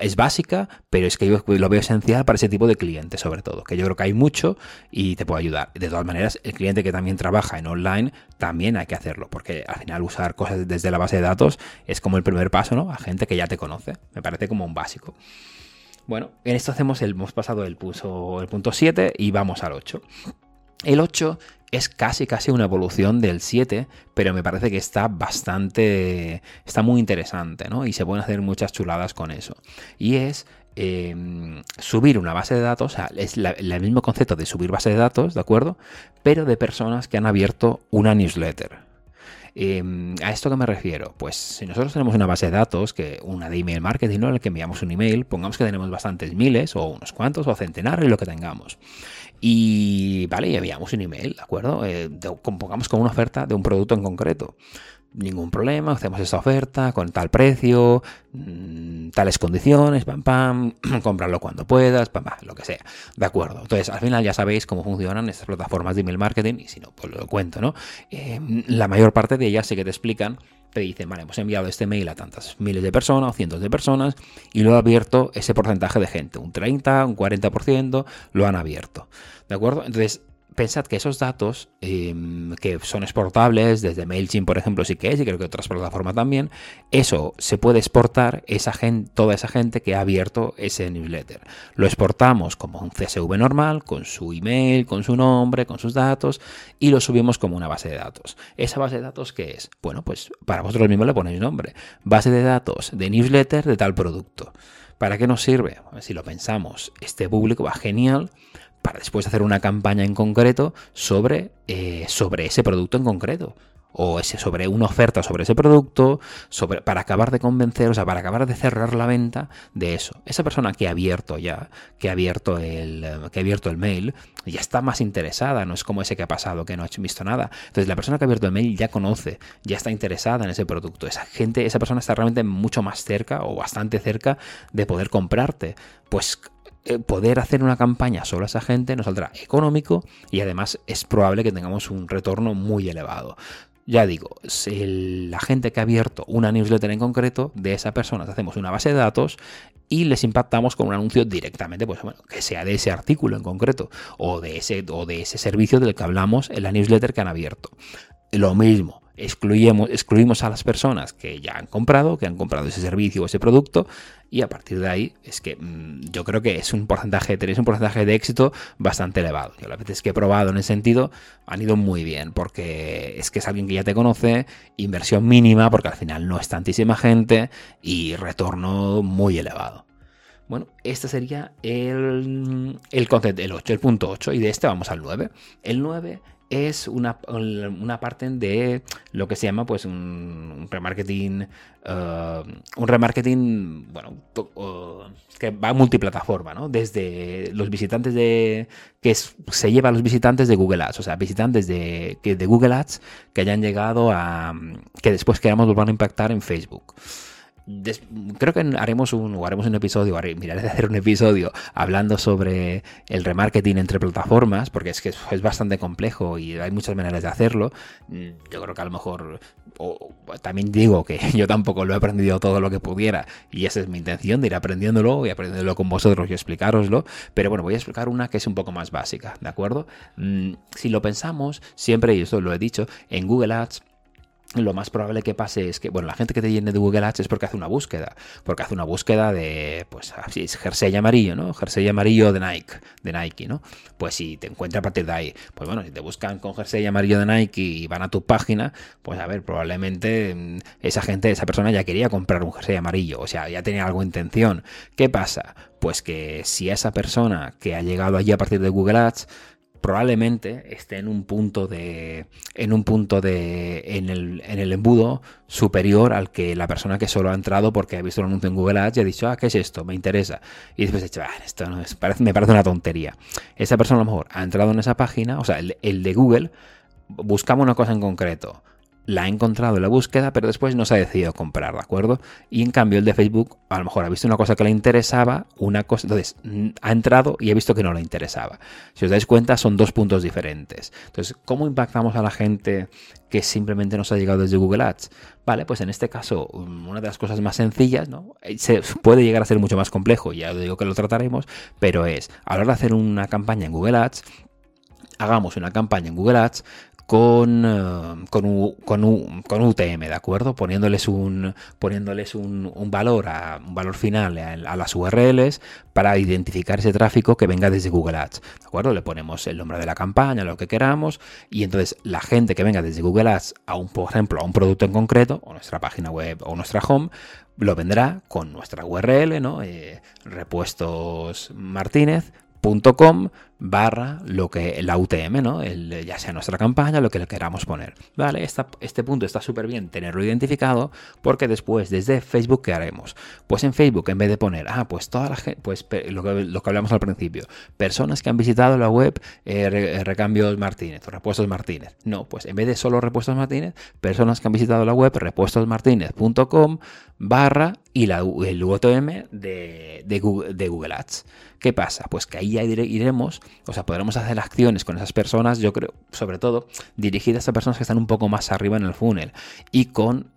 es básica, pero es que yo lo veo esencial para ese tipo de clientes, sobre todo, que yo creo que hay mucho y te puede ayudar. De todas maneras, el cliente que también trabaja en online también hay que hacerlo, porque al final usar cosas desde la base de datos es como el primer paso, ¿no? A gente que ya te conoce. Me parece como un básico. Bueno, en esto hacemos el, hemos pasado el, punto, el punto 7 y vamos al 8. El 8 es casi casi una evolución del 7, pero me parece que está bastante, está muy interesante, ¿no? Y se pueden hacer muchas chuladas con eso. Y es em, subir una base de datos, o sea, es el mismo concepto de subir base de datos, ¿de acuerdo? Pero de personas que han abierto una newsletter. Em, ¿A esto que me refiero? Pues si nosotros tenemos una base de datos, que una de email marketing, ¿no? en la que enviamos un email, pongamos que tenemos bastantes miles o unos cuantos o centenares, lo que tengamos. Y vale, y enviamos un email, ¿de acuerdo? Eh, pongamos con una oferta de un producto en concreto ningún problema, hacemos esta oferta con tal precio, mm, tales condiciones, pam, pam, comprarlo cuando puedas, pam, pam, lo que sea. De acuerdo. Entonces, al final ya sabéis cómo funcionan estas plataformas de email marketing y si no, pues lo cuento, ¿no? Eh, la mayor parte de ellas sí que te explican, te dicen, vale, hemos enviado este mail a tantas miles de personas o cientos de personas y lo ha abierto ese porcentaje de gente, un 30, un 40%, lo han abierto. ¿De acuerdo? Entonces, pensad que esos datos em, que son exportables desde MailChimp, por ejemplo, sí que es, y creo que otras plataformas también, eso se puede exportar esa gente, toda esa gente que ha abierto ese newsletter. Lo exportamos como un CSV normal, con su email, con su nombre, con sus datos, y lo subimos como una base de datos. ¿Esa base de datos qué es? Bueno, pues para vosotros mismos le ponéis nombre. Base de datos de newsletter de tal producto. ¿Para qué nos sirve? Si lo pensamos, este público va genial para después hacer una campaña en concreto sobre, eh, sobre ese producto en concreto o sobre una oferta sobre ese producto, para acabar de convencer, o sea, para acabar de cerrar la venta de eso. Esa persona que ha abierto ya, que ha abierto el, que ha abierto el mail, ya está más interesada, no es como ese que ha pasado, que no ha visto nada. Entonces, la persona que ha abierto el mail ya conoce, ya está interesada en ese producto. Esa gente, esa persona está realmente mucho más cerca o bastante cerca de poder comprarte. Pues poder hacer una campaña sobre esa gente nos saldrá económico y además es probable que tengamos un retorno muy elevado. Ya digo, si la gente que ha abierto una newsletter en concreto, de esa persona hacemos una base de datos y les impactamos con un anuncio directamente, pues bueno, que sea de ese artículo en concreto o de ese, o de ese servicio del que hablamos en la newsletter que han abierto. Lo mismo, excluimos, excluimos a las personas que ya han comprado, que han comprado ese servicio o ese producto, y a partir de ahí es que mm, yo creo que es un porcentaje, tenéis un porcentaje de éxito bastante elevado. Yo las veces que he probado en ese sentido han ido muy bien, porque es que es alguien que ya te conoce, inversión mínima, porque al final no es tantísima gente, y retorno muy elevado. Bueno, este sería el, el concepto, el 8, el punto 8, y de este vamos al 9. El 9 es una, una, parte de lo que se llama pues un, remarketing uh, un remarketing bueno uh, que va multiplataforma ¿no? desde los visitantes de que se lleva a los visitantes de Google Ads o sea visitantes de, de Google Ads que hayan llegado a que después queramos volver a impactar en Facebook creo que haremos un, haremos un episodio, miraré de hacer un episodio hablando sobre el remarketing entre plataformas, porque es que es, bastante complejo y hay muchas maneras de hacerlo. Mm, yo creo que a lo mejor, también digo que yo tampoco lo he aprendido todo lo que pudiera y esa es mi intención de ir aprendiéndolo y aprendiéndolo con vosotros y explicaroslo, pero bueno, voy a explicar una que es un poco más básica, ¿de acuerdo? Mm, si lo pensamos, siempre, y esto lo he dicho, en Google Ads, lo más probable que pase es que, bueno, la gente que te llene de Google Ads es porque hace una búsqueda, porque hace una búsqueda de, pues, así es jersey amarillo, ¿no? Jersey amarillo de Nike, de Nike, ¿no? Pues si te encuentra a partir de ahí, pues bueno, si te buscan con jersey amarillo de Nike y van a tu página, pues a ver, probablemente mm, esa gente, esa persona ya quería comprar un jersey amarillo, o sea, ya tenía algo intención. ¿Qué pasa? Pues que si esa persona que ha llegado allí a partir de Google Ads probablemente esté en un punto de en un punto de en el, en el embudo superior al que la persona que solo ha entrado porque ha visto el anuncio en Google Ads y ha dicho ah qué es esto me interesa y después ha dicho ah, esto no es, me parece una tontería esa persona a lo mejor ha entrado en esa página o sea el, el de Google buscamos una cosa en concreto la ha encontrado en la búsqueda, pero después no se ha decidido comprar, ¿de acuerdo? Y en cambio el de Facebook a lo mejor ha visto una cosa que le interesaba, una cosa, entonces ha entrado y ha visto que no le interesaba. Si os dais cuenta son dos puntos diferentes. Entonces, ¿cómo impactamos a la gente que simplemente nos ha llegado desde Google Ads? Vale, pues en este caso mm, una de las cosas más sencillas, ¿no? Eh, se puede llegar a ser mucho más complejo, ya os digo que lo trataremos, pero es a la hora de hacer una campaña en Google Ads, hagamos una campaña en Google Ads con, eh, con, con, UTM, ¿de acuerdo? Poniéndoles un, poniéndoles un, valor, a, un valor final a, las URLs para identificar ese tráfico que venga desde Google Ads, ¿de acuerdo? Le ponemos el nombre de la campaña, lo que queramos, y entonces la gente que venga desde Google Ads a un, por ejemplo, a un producto en concreto, o nuestra página web o nuestra home, lo vendrá con nuestra URL, ¿no? Eh, repuestos Martínez, .com barra lo que la UTM, ¿no? El, ya sea nuestra campaña, lo que le queramos poner. Vale, este punto está súper bien tenerlo identificado porque después desde Facebook, ¿qué haremos? Pues en Facebook, en vez de poner, ah, pues toda la gente, pues lo que, lo que hablamos al principio, personas que han visitado la web eh, Recambios Martínez Repuestos Martínez. No, pues en vez de solo Repuestos Martínez, personas que han visitado la web repuestosmartínez.com barra y la, el UTM de, de, Google, de Google Ads. ¿Qué pasa? Pues que ahí ya iremos o sea, podremos hacer acciones con esas personas, yo creo, sobre todo, dirigidas a personas que están un poco más arriba en el funnel y con,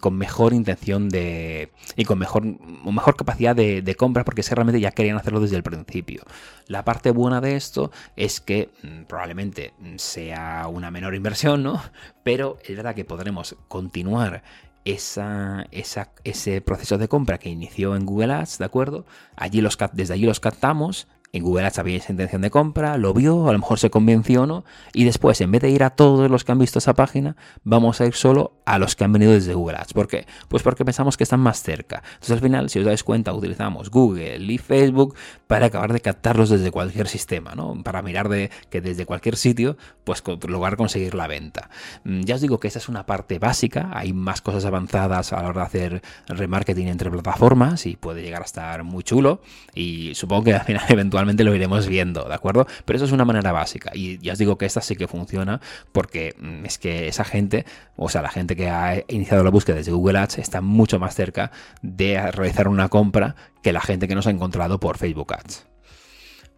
con mejor intención de. y con mejor, mejor capacidad de, compra, porque si realmente ya querían hacerlo desde el principio. La parte buena de esto es que mm, probablemente sea una menor inversión, ¿no? Pero es verdad que podremos continuar ese proceso de compra que inició en Google Ads, ¿de acuerdo? Allí los, desde allí los captamos en Google Ads había esa intención de compra, lo vio, a lo mejor se convenció o no, y después, en vez de ir a todos los que han visto esa página, vamos a ir solo a los que han venido desde Google Ads. ¿Por qué? Pues porque pensamos que están más cerca. Entonces, al final, si os dais cuenta, utilizamos Google y Facebook para acabar de captarlos desde cualquier sistema, ¿no? Para mirar de que desde cualquier sitio, pues lograr conseguir la venta. Mm, ya os digo que esa es una parte básica, hay más cosas avanzadas a la hora de hacer remarketing entre plataformas y puede llegar a estar muy chulo y supongo que al final eventualmente lo iremos viendo, ¿de acuerdo? Pero eso es una manera básica. Y ya os digo que esta sí que funciona porque mm, es que esa gente, o sea, la gente que ha iniciado la búsqueda desde Google Ads está mucho más cerca de realizar una compra que la gente que nos ha encontrado por Facebook Ads.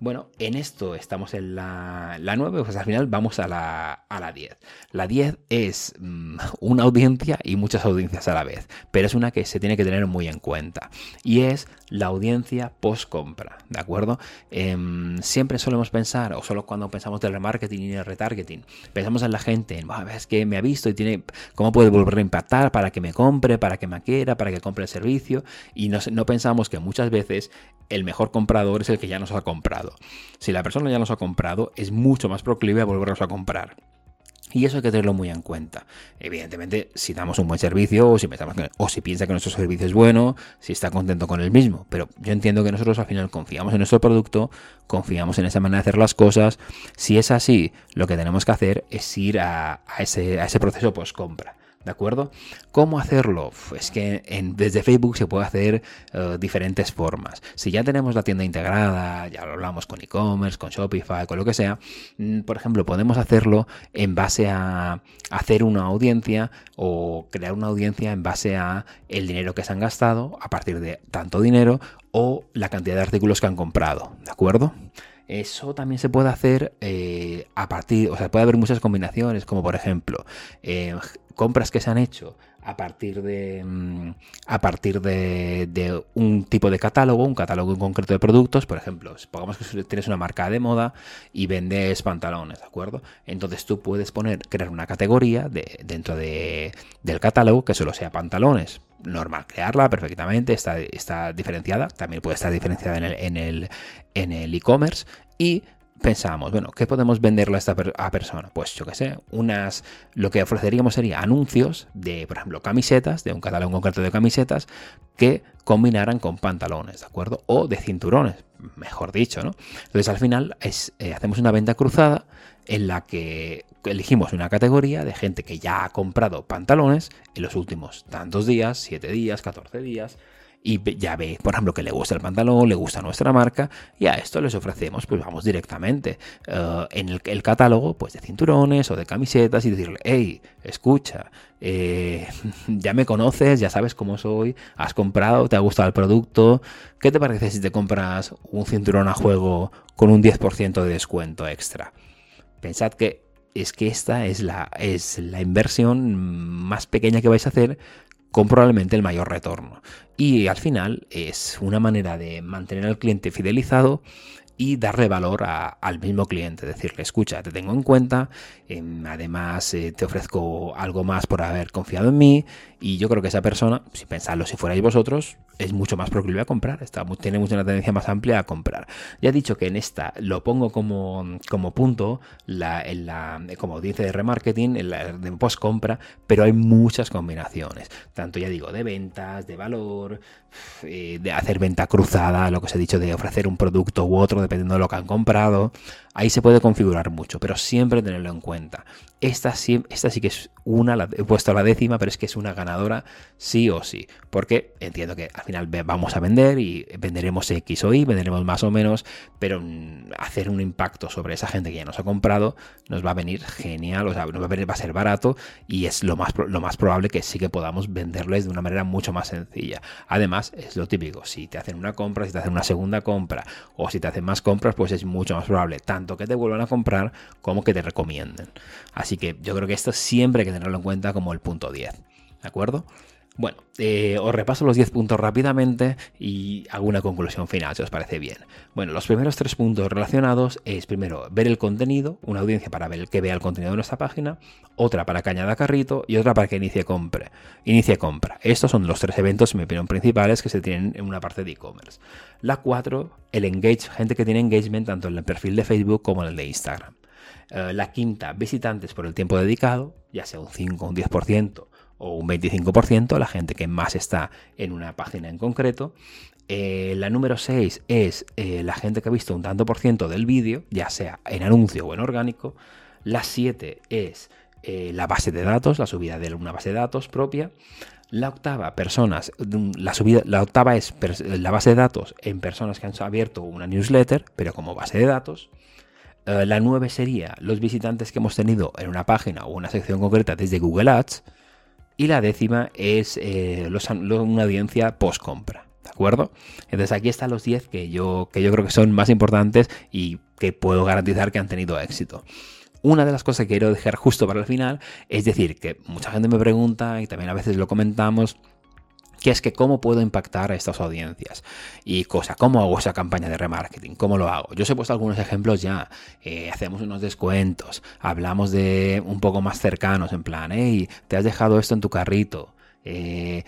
Bueno, en esto estamos en la, la 9, pues al final vamos a la, a la 10. La 10 es mm, una audiencia y muchas audiencias a la vez, pero es una que se tiene que tener muy en cuenta. Y es la audiencia post compra, ¿de acuerdo? Em, siempre solemos pensar, o solo cuando pensamos del remarketing y el retargeting, pensamos en la gente, en, es que me ha visto y tiene, ¿cómo puede volver a impactar para que me compre, para que me quiera, para que compre el servicio? Y no, no pensamos que muchas veces el mejor comprador es el que ya nos ha comprado. Si la persona ya nos ha comprado, es mucho más proclive a volvernos a comprar. Y eso hay que tenerlo muy en cuenta. Evidentemente, si damos un buen servicio o si, o si piensa que nuestro servicio es bueno, si está contento con el mismo. Pero yo entiendo que nosotros al final confiamos en nuestro producto, confiamos en esa manera de hacer las cosas. Si es así, lo que tenemos que hacer es ir a, ese, a ese proceso post-compra. ¿De acuerdo? ¿Cómo hacerlo? Pues que desde Facebook se puede hacer uh, diferentes formas. Si ya tenemos la tienda integrada, ya lo hablamos con e-commerce, con Shopify, con lo que sea, mm, por ejemplo, podemos hacerlo en base a hacer una audiencia o crear una audiencia en base a el dinero que se han gastado a partir de tanto dinero o la cantidad de artículos que han comprado. ¿De acuerdo? Eso también se puede hacer eh, a partir, o sea, puede haber muchas combinaciones, como por ejemplo, eh, compras que se han hecho a partir de mm, a partir de, un tipo de catálogo, un catálogo en concreto de productos, por ejemplo, supongamos que tienes una marca de moda y vendes pantalones, ¿de acuerdo? Entonces tú puedes poner, crear una categoría de, dentro de, del catálogo que solo sea pantalones. Normal crearla perfectamente, está, está diferenciada, también puede estar diferenciada en el, en el, en el e-commerce y pensamos, bueno, ¿qué podemos venderle a esta persona? Pues yo qué sé, unas, lo que ofreceríamos sería anuncios de, por ejemplo, camisetas, de un catálogo concreto de camisetas, que combinaran con pantalones, ¿de acuerdo? O de cinturones, mejor dicho, ¿no? Entonces al final es, eh, hacemos una venta cruzada en la que elegimos una categoría de gente que ya ha comprado pantalones en los últimos tantos días, 7 días, 14 días, y ya ve, por ejemplo, que le gusta el pantalón, le gusta nuestra marca y a esto les ofrecemos, pues vamos directamente eh, en el, catálogo, pues de cinturones o de camisetas y decirle, hey, escucha, eh, ya me conoces, ya sabes cómo soy, has comprado, te ha gustado el producto, ¿qué te parece si te compras un cinturón a juego con un 10% de descuento extra? Pensad que es que esta es la, es la inversión más pequeña que vais a hacer con probablemente el mayor retorno. Y al final es una manera de mantener al cliente fidelizado y darle valor al mismo cliente, decirle, escucha, te tengo en cuenta, em, además eh, te ofrezco algo más por haber confiado en mí y yo creo que esa persona, si pensadlo si fuerais vosotros, es mucho más proclive a comprar, está, tiene mucha una tendencia más amplia a comprar. Ya he dicho que en esta lo pongo como, como punto la, en la, como audiencia de remarketing, en la de post compra, pero hay muchas combinaciones, tanto ya digo, de ventas, de valor, eh, de hacer venta cruzada, lo que os he dicho, de ofrecer un producto u otro dependiendo de lo que han comprado. Ahí se puede configurar mucho, pero siempre tenerlo en cuenta. Esta sí, esta sí que es una, he puesto la décima, pero es que es una ganadora sí o sí. Porque entiendo que al final vamos a vender y venderemos X o Y, venderemos más o menos, pero mm, hacer un impacto sobre esa gente que ya nos ha comprado nos va a venir genial, o sea, nos va a, venir, va a ser barato y es lo más, lo más probable que sí que podamos venderles de una manera mucho más sencilla. Además, es lo típico, si te hacen una compra, si te hacen una segunda compra o si te hacen más compras, pues es mucho más probable que te vuelvan a comprar como que te recomienden. Así que yo creo que esto siempre hay que tenerlo en cuenta como el punto 10. ¿De acuerdo? Bueno, eh, os repaso los 10 puntos rápidamente y hago una conclusión final, si os parece bien. Bueno, los primeros tres puntos relacionados es primero ver el contenido, una audiencia para ver que vea el contenido de nuestra página, otra para que añada carrito y otra para que inicie compra. Inicie compra. Estos son los tres eventos, en mi opinión, principales que se tienen en una parte de e-commerce. La 4, el engage, gente que tiene engagement tanto en el perfil de Facebook como en el de Instagram. Eh, la quinta, visitantes por el tiempo dedicado, ya sea un 5 o un 10% o un 25%, la gente que más está en una página en concreto. Eh, la número 6 es eh, la gente que ha visto un tanto por ciento del vídeo, ya sea en anuncio o en orgánico. La 7 es la base de datos, la subida de una base de datos propia. La octava, personas, la, subida, la octava es la base de datos en personas que han abierto una newsletter, pero como base de datos. Eh, la 9 sería los visitantes que hemos tenido en una página o una sección concreta desde Google Ads. Y la décima es eh, una audiencia post compra. ¿De acuerdo? Entonces aquí están los 10 que yo, que yo creo que son más importantes y que puedo garantizar que han tenido éxito. Una de las cosas que quiero dejar justo para el final es decir que mucha gente me pregunta y también a veces lo comentamos que es que cómo puedo impactar a estas audiencias. Y cosa, cómo hago esa campaña de remarketing, cómo lo hago. Yo os he puesto algunos ejemplos ya, eh, hacemos unos descuentos, hablamos de un poco más cercanos, en plan, hey, te has dejado esto en tu carrito, eh,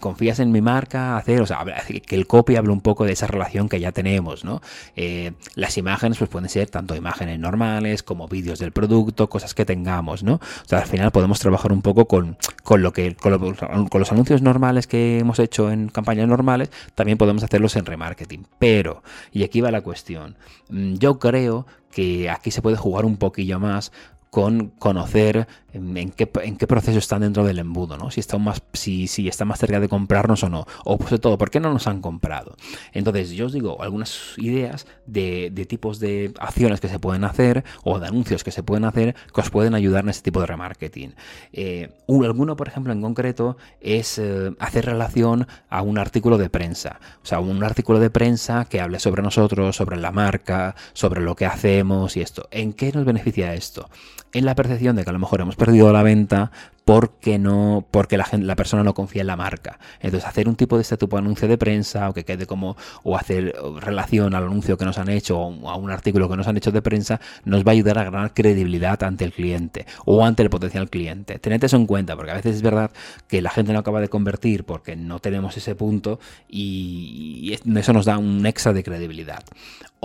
confías en mi marca, hacer, o sea, que el copy hable un poco de esa relación que ya tenemos, ¿no? Eh, las imágenes pues pueden ser tanto imágenes normales como vídeos del producto, cosas que tengamos, ¿no? Al final podemos trabajar un poco con, lo que, con, los anuncios normales que hemos hecho en campañas normales, también podemos hacerlos en remarketing. Pero, y aquí va la cuestión, mm, yo creo que aquí se puede jugar un poquillo más con conocer en, qué, proceso están dentro del embudo, ¿no? Si están más, si, si más cerca de comprarnos o no. O pues de todo, ¿por qué no nos han comprado? Entonces, yo os digo algunas ideas de, tipos de acciones que se pueden hacer o de anuncios que se pueden hacer que os pueden ayudar en este tipo de remarketing. Eh, alguno, por ejemplo, en concreto, es eh, hacer relación a un artículo de prensa. O sea, un artículo de prensa que hable sobre nosotros, sobre la marca, sobre lo que hacemos y esto. ¿En qué nos beneficia esto? En la percepción de que a lo mejor hemos perdido la venta porque no porque la, gente, la persona no confía en la marca. Entonces, hacer un tipo de este tipo de anuncio de prensa o que quede como o hacer relación al anuncio que nos han hecho o a un artículo que nos han hecho de prensa nos va a ayudar a ganar credibilidad ante el cliente o ante el potencial cliente. Tened eso en cuenta porque a veces es verdad que la gente no acaba de convertir porque no tenemos ese punto y eso nos da un extra de credibilidad.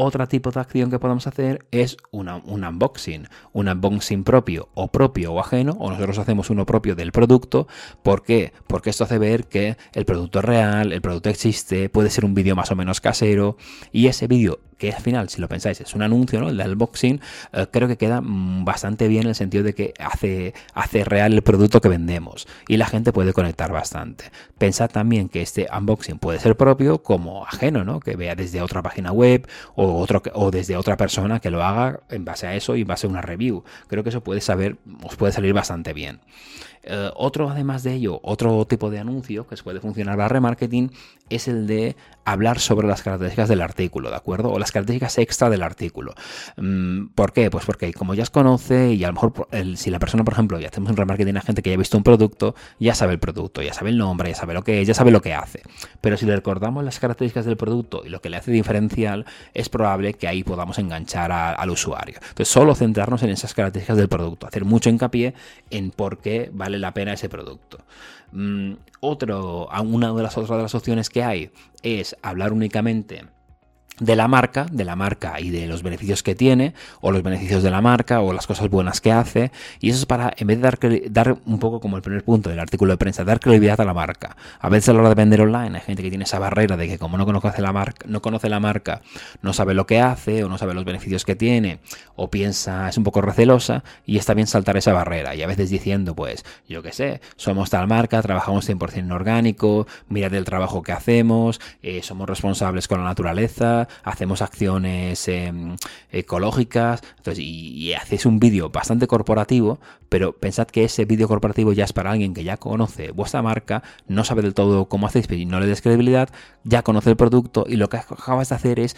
Otro tipo de acción que podemos hacer es un unboxing, un unboxing propio o propio o ajeno, o nosotros hacemos uno propio del producto. ¿Por qué? Porque esto hace ver que el producto es real, el producto existe, puede ser un vídeo más o menos casero y ese vídeo que al final, si lo pensáis, es un anuncio, ¿no? El unboxing, eh, creo que queda mm, bastante bien en el sentido de que hace, hace real el producto que vendemos y la gente puede conectar bastante. Pensad también que este unboxing puede ser propio como ajeno, ¿no? Que vea desde otra página web o, otro, o desde otra persona que lo haga en base a eso y en base a una review. Creo que eso puede saber, os puede salir bastante bien. Eh, otro, además de ello, otro tipo de anuncio que puede funcionar para remarketing es el de hablar sobre las características del artículo, ¿de acuerdo? O las características extra del artículo. Mm, ¿Por qué? Pues porque como ya os conoce y a lo mejor si la persona, por ejemplo, ya hacemos un remarketing a gente que ya ha visto un producto, ya sabe el producto, ya sabe el nombre, ya sabe lo que es, ya sabe lo que hace. Pero si le recordamos las características del producto y lo que le hace diferencial, es probable que ahí podamos enganchar al usuario. Entonces, solo centrarnos en esas características del producto, hacer mucho hincapié en por qué vale la pena ese producto. Mm, otro, una de las otras de las opciones que hay es hablar únicamente de la marca, de la marca y de los beneficios que tiene, o los beneficios de la marca, o las cosas buenas que hace. Y eso es para, en vez de dar, dar un poco como el primer punto del artículo de prensa, dar credibilidad a la marca. A veces a la hora de vender online hay gente que tiene esa barrera de que como no conoce la marca, no conoce la marca, no sabe lo que hace, o no sabe los beneficios que tiene, o piensa, es un poco recelosa, y está bien saltar esa barrera. Y a veces diciendo, pues, yo qué sé, somos tal marca, trabajamos 100% en orgánico, mirad el trabajo que hacemos, eh, somos responsables con la naturaleza, hacemos acciones em, ecológicas, entonces, y, haces un vídeo bastante corporativo, pero pensad que ese vídeo corporativo ya es para alguien que ya conoce vuestra marca, no sabe del todo cómo hacéis, y no le des credibilidad, ya conoce el producto y lo que acabas de hacer es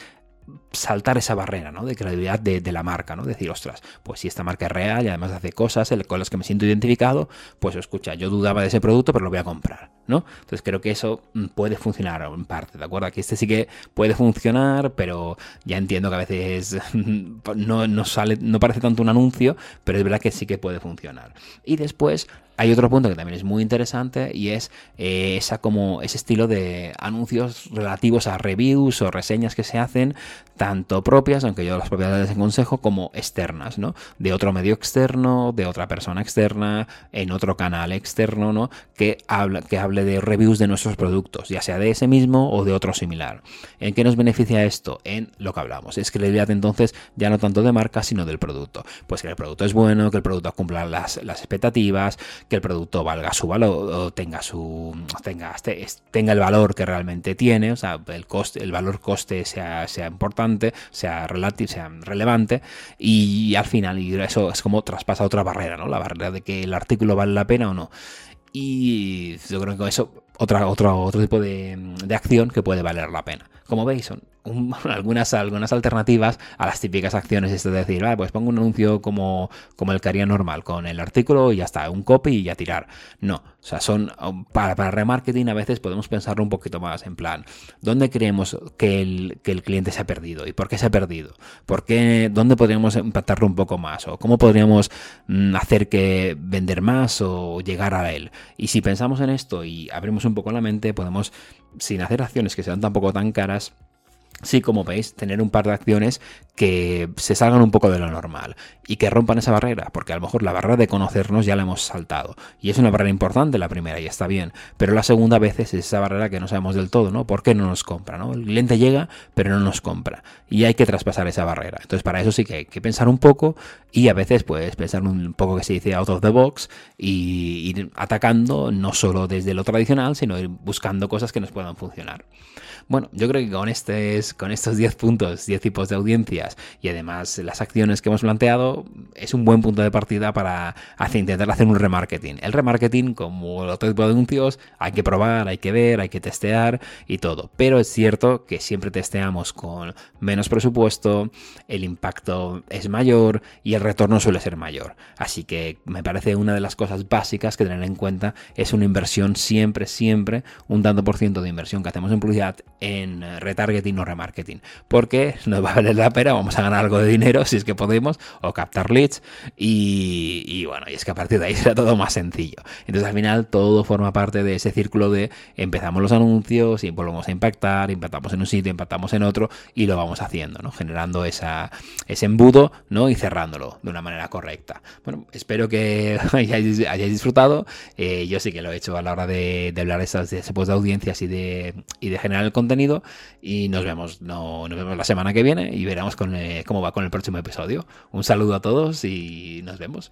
saltar esa barrera ¿no? de credibilidad de, la marca, ¿no? Decir, ostras, pues si esta marca es real y además hace cosas con las que me siento identificado, pues escucha, yo dudaba de ese producto, pero lo voy a comprar, ¿no? Entonces creo que eso mm, puede funcionar en parte, ¿de acuerdo? Aquí este sí que puede funcionar, pero ya entiendo que a veces no, sale, no parece tanto un anuncio, pero es verdad que sí que puede funcionar. Y después hay otro punto que también es muy interesante y es eh, esa como ese estilo de anuncios relativos a reviews o reseñas que se hacen tanto propias, aunque yo las propiedades en consejo, como externas, ¿no? De otro medio externo, de otra persona externa, en otro canal externo, ¿no? Que, habla, que hable de reviews de nuestros productos, ya sea de ese mismo o de otro similar. ¿En qué nos beneficia esto? En lo que hablamos. Es credibilidad entonces ya no tanto de marca, sino del producto. Pues que el producto es bueno, que el producto cumpla las, las expectativas, que el producto valga su valor, o tenga su tenga, este, tenga el valor que realmente tiene, o sea, el coste, el valor coste sea, sea importante, sea relativo, sea relevante, y al final, eso es como traspasa otra barrera, ¿no? La barrera de que el artículo vale la pena o no. Y yo creo que eso, otra, otro, otro tipo de, de acción que puede valer la pena. Como veis, son algunas, algunas alternativas a las típicas acciones, es decir, pues pongo un anuncio como, como el que haría normal, con el artículo y ya está, un copy y ya tirar. No, o sea, son um, para, para remarketing a veces podemos pensarlo un poquito más en plan, ¿dónde creemos que el, que el cliente se ha perdido? ¿Y por qué se ha perdido? ¿Por qué, ¿Dónde podríamos impactarlo un poco más? ¿O cómo podríamos mm, hacer que vender más o llegar a él? Y si pensamos en esto y abrimos un poco la mente, podemos, sin hacer acciones que sean tampoco tan caras, Sí, como veis, tener un par de acciones que se salgan un poco de lo normal y que rompan esa barrera, porque a lo mejor la barrera de conocernos ya la hemos saltado. Y es una barrera importante la primera y está bien, pero la segunda vez es esa barrera que no sabemos del todo, ¿no? ¿Por qué no nos compra? ¿no? El cliente llega, pero no nos compra. Y hay que traspasar esa barrera. Entonces, para eso sí que hay que pensar un poco y a veces, pues, pensar un poco que se dice out of the box y ir atacando no solo desde lo tradicional, sino ir buscando cosas que nos puedan funcionar. Bueno, yo creo que con, este, con estos 10 puntos, 10 tipos de audiencias y además las acciones que hemos planteado, es un buen punto de partida para intentar hacer un remarketing. El remarketing, como otro tipo de anuncios, hay que probar, hay que ver, hay que testear y todo. Pero es cierto que siempre testeamos con menos presupuesto, el impacto es mayor y el retorno suele ser mayor. Así que me parece una de las cosas básicas que tener en cuenta es una inversión siempre, siempre, un tanto por ciento de inversión que hacemos en publicidad en retargeting o remarketing, porque nos va a valer la pena, vamos a ganar algo de dinero si es que podemos, o captar leads, y, bueno, y es que a partir de ahí será todo más sencillo. Entonces al final todo forma parte de ese círculo de empezamos los anuncios y volvemos a impactar, impactamos en un sitio, impactamos en otro, y lo vamos haciendo, ¿no? Generando esa, ese embudo, ¿no? Y cerrándolo de una manera correcta. Bueno, espero que hayáis, disfrutado. Eh, yo sí que lo he hecho a la hora de, hablar de esas de, de audiencias y de, y de generar el contenido y nos vemos, no, nos vemos la semana que viene y veremos eh, cómo va con el próximo episodio. Un saludo a todos y nos vemos.